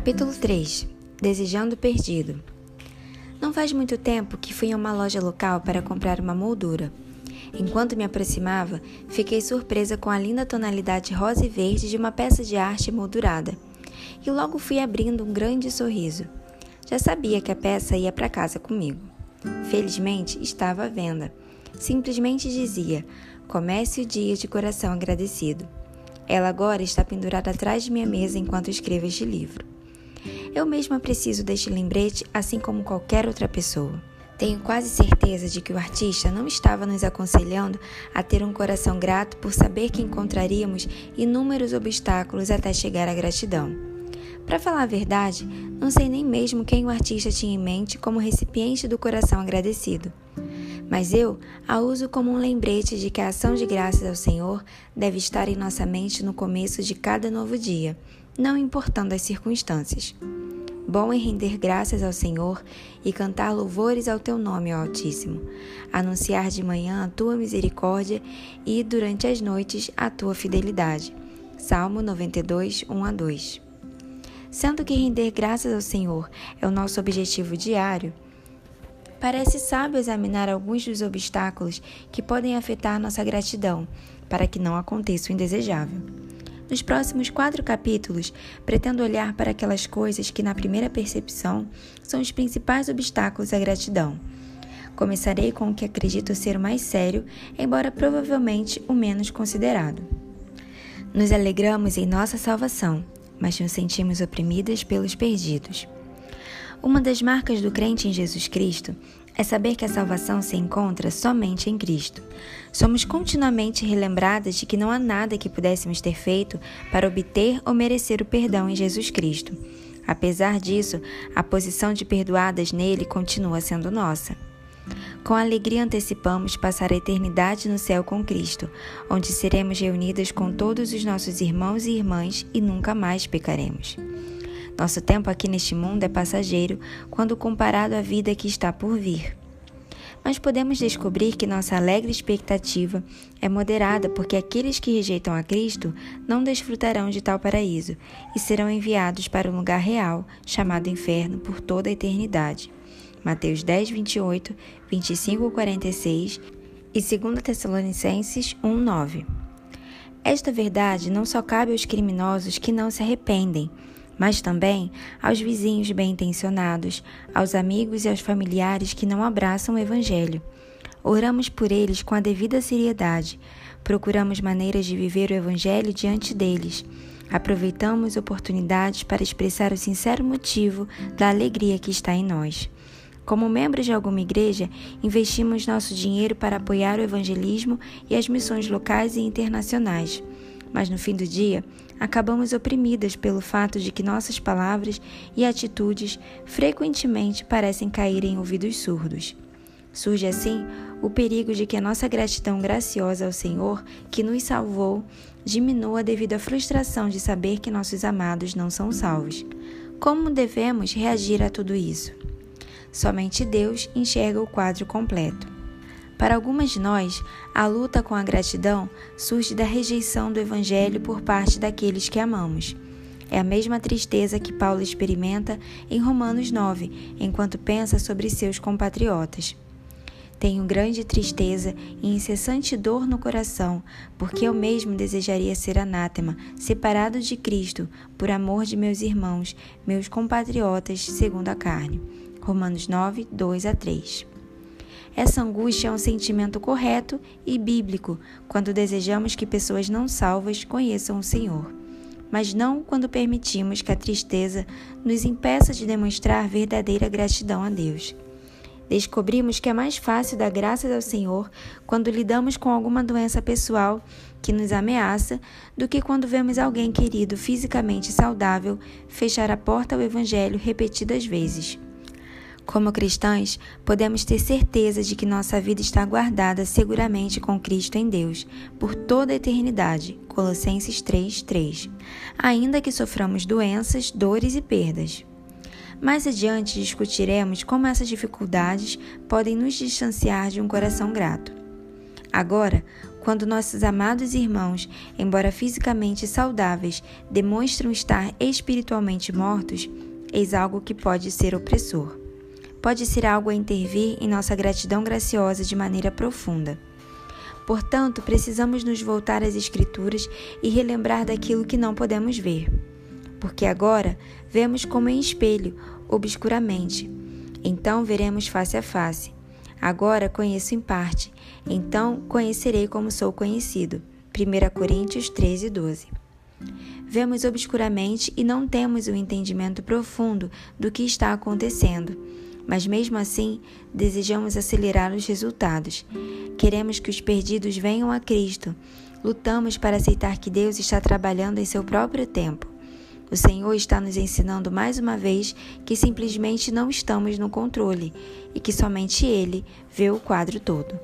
Capítulo 3 Desejando Perdido Não faz muito tempo que fui a uma loja local para comprar uma moldura. Enquanto me aproximava, fiquei surpresa com a linda tonalidade rosa e verde de uma peça de arte moldurada. E logo fui abrindo um grande sorriso. Já sabia que a peça ia para casa comigo. Felizmente, estava à venda. Simplesmente dizia: Comece o dia de coração agradecido. Ela agora está pendurada atrás de minha mesa enquanto escrevo este livro. Eu mesma preciso deste lembrete, assim como qualquer outra pessoa. Tenho quase certeza de que o artista não estava nos aconselhando a ter um coração grato por saber que encontraríamos inúmeros obstáculos até chegar à gratidão. Para falar a verdade, não sei nem mesmo quem o artista tinha em mente como recipiente do coração agradecido. Mas eu a uso como um lembrete de que a ação de graças ao Senhor deve estar em nossa mente no começo de cada novo dia, não importando as circunstâncias. Bom é render graças ao Senhor e cantar louvores ao teu nome, ó Altíssimo, anunciar de manhã a tua misericórdia e, durante as noites, a tua fidelidade. Salmo 92, 1 a 2. Sendo que render graças ao Senhor é o nosso objetivo diário, parece sábio examinar alguns dos obstáculos que podem afetar nossa gratidão, para que não aconteça o indesejável. Nos próximos quatro capítulos, pretendo olhar para aquelas coisas que, na primeira percepção, são os principais obstáculos à gratidão. Começarei com o que acredito ser o mais sério, embora provavelmente o menos considerado. Nos alegramos em nossa salvação, mas nos sentimos oprimidas pelos perdidos. Uma das marcas do crente em Jesus Cristo é saber que a salvação se encontra somente em Cristo. Somos continuamente relembradas de que não há nada que pudéssemos ter feito para obter ou merecer o perdão em Jesus Cristo. Apesar disso, a posição de perdoadas nele continua sendo nossa. Com alegria antecipamos passar a eternidade no céu com Cristo, onde seremos reunidas com todos os nossos irmãos e irmãs e nunca mais pecaremos. Nosso tempo aqui neste mundo é passageiro quando comparado à vida que está por vir. Mas podemos descobrir que nossa alegre expectativa é moderada porque aqueles que rejeitam a Cristo não desfrutarão de tal paraíso e serão enviados para um lugar real, chamado inferno, por toda a eternidade. Mateus 10, 28, 25, 46 e 2 Tessalonicenses 1, 9. Esta verdade não só cabe aos criminosos que não se arrependem, mas também aos vizinhos bem-intencionados, aos amigos e aos familiares que não abraçam o Evangelho. Oramos por eles com a devida seriedade, procuramos maneiras de viver o Evangelho diante deles. Aproveitamos oportunidades para expressar o sincero motivo da alegria que está em nós. Como membros de alguma igreja, investimos nosso dinheiro para apoiar o evangelismo e as missões locais e internacionais mas no fim do dia acabamos oprimidas pelo fato de que nossas palavras e atitudes frequentemente parecem cair em ouvidos surdos. Surge assim o perigo de que a nossa gratidão graciosa ao Senhor, que nos salvou, diminua devido à frustração de saber que nossos amados não são salvos. Como devemos reagir a tudo isso? Somente Deus enxerga o quadro completo. Para algumas de nós, a luta com a gratidão surge da rejeição do Evangelho por parte daqueles que amamos. É a mesma tristeza que Paulo experimenta em Romanos 9, enquanto pensa sobre seus compatriotas. Tenho grande tristeza e incessante dor no coração, porque eu mesmo desejaria ser anátema, separado de Cristo, por amor de meus irmãos, meus compatriotas, segundo a carne. Romanos 9, 2 a 3. Essa angústia é um sentimento correto e bíblico quando desejamos que pessoas não salvas conheçam o Senhor, mas não quando permitimos que a tristeza nos impeça de demonstrar verdadeira gratidão a Deus. Descobrimos que é mais fácil dar graças ao Senhor quando lidamos com alguma doença pessoal que nos ameaça do que quando vemos alguém querido fisicamente saudável fechar a porta ao Evangelho repetidas vezes. Como cristãs, podemos ter certeza de que nossa vida está guardada seguramente com Cristo em Deus, por toda a eternidade. Colossenses 3:3. Ainda que soframos doenças, dores e perdas. Mais adiante discutiremos como essas dificuldades podem nos distanciar de um coração grato. Agora, Quando nossos amados irmãos, embora fisicamente saudáveis, demonstram estar espiritualmente mortos, eis algo que pode ser opressor. Pode ser algo a intervir em nossa gratidão graciosa de maneira profunda. Portanto, precisamos nos voltar às Escrituras e relembrar daquilo que não podemos ver. Porque agora vemos como em espelho, obscuramente. Então veremos face a face. Agora conheço em parte, então conhecerei como sou conhecido. 1 Coríntios 13, 12. Vemos obscuramente e não temos o um entendimento profundo do que está acontecendo, mas mesmo assim desejamos acelerar os resultados. Queremos que os perdidos venham a Cristo. Lutamos para aceitar que Deus está trabalhando em seu próprio tempo. O Senhor está nos ensinando mais uma vez que simplesmente não estamos no controle e que somente Ele vê o quadro todo.